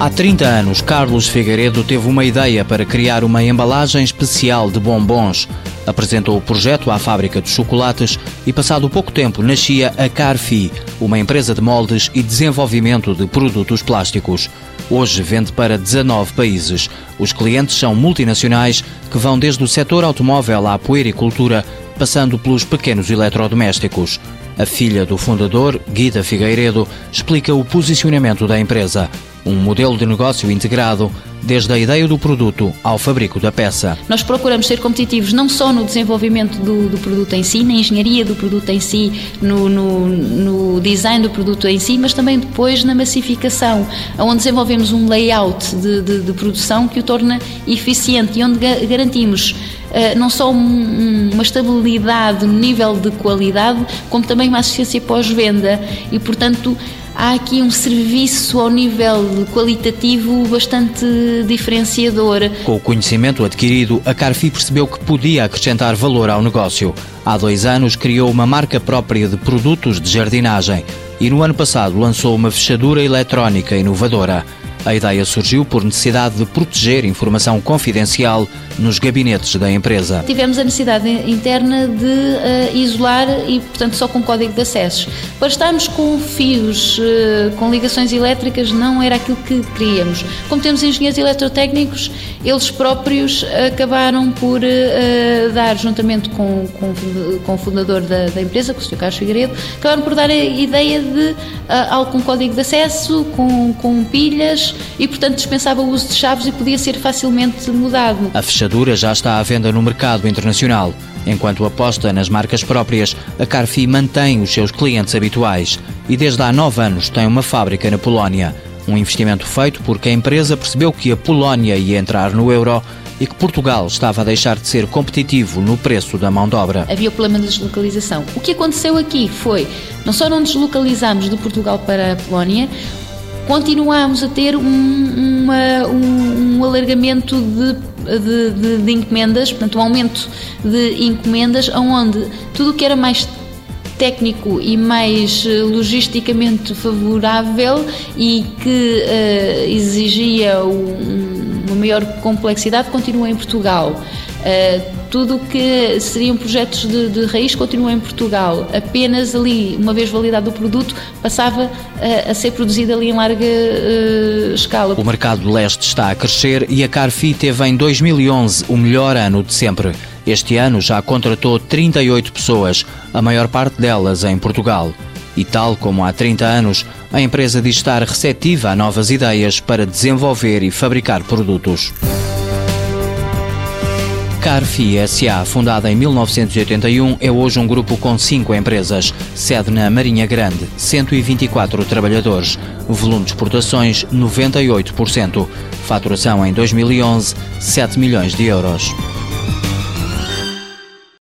Há 30 anos, Carlos Figueiredo teve uma ideia para criar uma embalagem especial de bombons. Apresentou o projeto à fábrica de chocolates e, passado pouco tempo, nascia a Carfi, uma empresa de moldes e desenvolvimento de produtos plásticos. Hoje vende para 19 países. Os clientes são multinacionais que vão desde o setor automóvel à puericultura, passando pelos pequenos eletrodomésticos. A filha do fundador, Guida Figueiredo, explica o posicionamento da empresa um modelo de negócio integrado desde a ideia do produto ao fabrico da peça. Nós procuramos ser competitivos não só no desenvolvimento do, do produto em si, na engenharia do produto em si, no, no, no, design do produto em si, mas também depois na massificação, onde desenvolvemos um layout de, de, de produção que o torna eficiente e onde garantimos Uh, não só um, uma estabilidade no nível de qualidade, como também uma assistência pós-venda e, portanto, há aqui um serviço ao nível qualitativo bastante diferenciador. Com o conhecimento adquirido, a Carfi percebeu que podia acrescentar valor ao negócio. Há dois anos criou uma marca própria de produtos de jardinagem e no ano passado lançou uma fechadura eletrónica inovadora. A ideia surgiu por necessidade de proteger informação confidencial nos gabinetes da empresa. Tivemos a necessidade interna de uh, isolar e, portanto, só com código de acessos. Para estarmos com fios, uh, com ligações elétricas, não era aquilo que queríamos. Como temos engenheiros eletrotécnicos, eles próprios acabaram por uh, dar, juntamente com, com, com o fundador da, da, empresa, com o Sr. Carlos Figueiredo, acabaram por dar a ideia de algo com código de acesso, com, com pilhas e, portanto, dispensava o uso de chaves e podia ser facilmente mudado. A fechadura já está à venda no mercado internacional. Enquanto aposta nas marcas próprias, a Carfi mantém os seus clientes habituais e desde há nove anos tem uma fábrica na Polónia. Um investimento feito porque a empresa percebeu que a Polónia ia entrar no euro e que Portugal estava a deixar de ser competitivo no preço da mão de obra. Havia o problema da deslocalização. O que aconteceu aqui foi, não só não deslocalizámos de Portugal para a Polónia, continuamos a ter um, uma, um, um alargamento de, de, de, de, encomendas, portanto, um aumento de encomendas, onde tudo o que era mais técnico e mais eh, logisticamente favorável e que uh, exigia um, uma maior complexidade continua em Portugal. Uh, tudo o que seriam projetos de, de, raiz continua em Portugal. Apenas ali, uma vez validado o produto, passava a, a ser produzido ali em larga uh, escala. O mercado do leste está a crescer e a Carfi teve em 2011 o melhor ano de sempre. Este ano já contratou 38 pessoas, a maior parte delas em Portugal. E tal como há 30 anos, a empresa diz estar receptiva a novas ideias para desenvolver e fabricar produtos. Carfi SA, fundada em 1981, é hoje um grupo com cinco empresas. Sede na Marinha Grande, 124 trabalhadores. Volume de exportações, 98%. Faturação em 2011, 7 milhões de euros.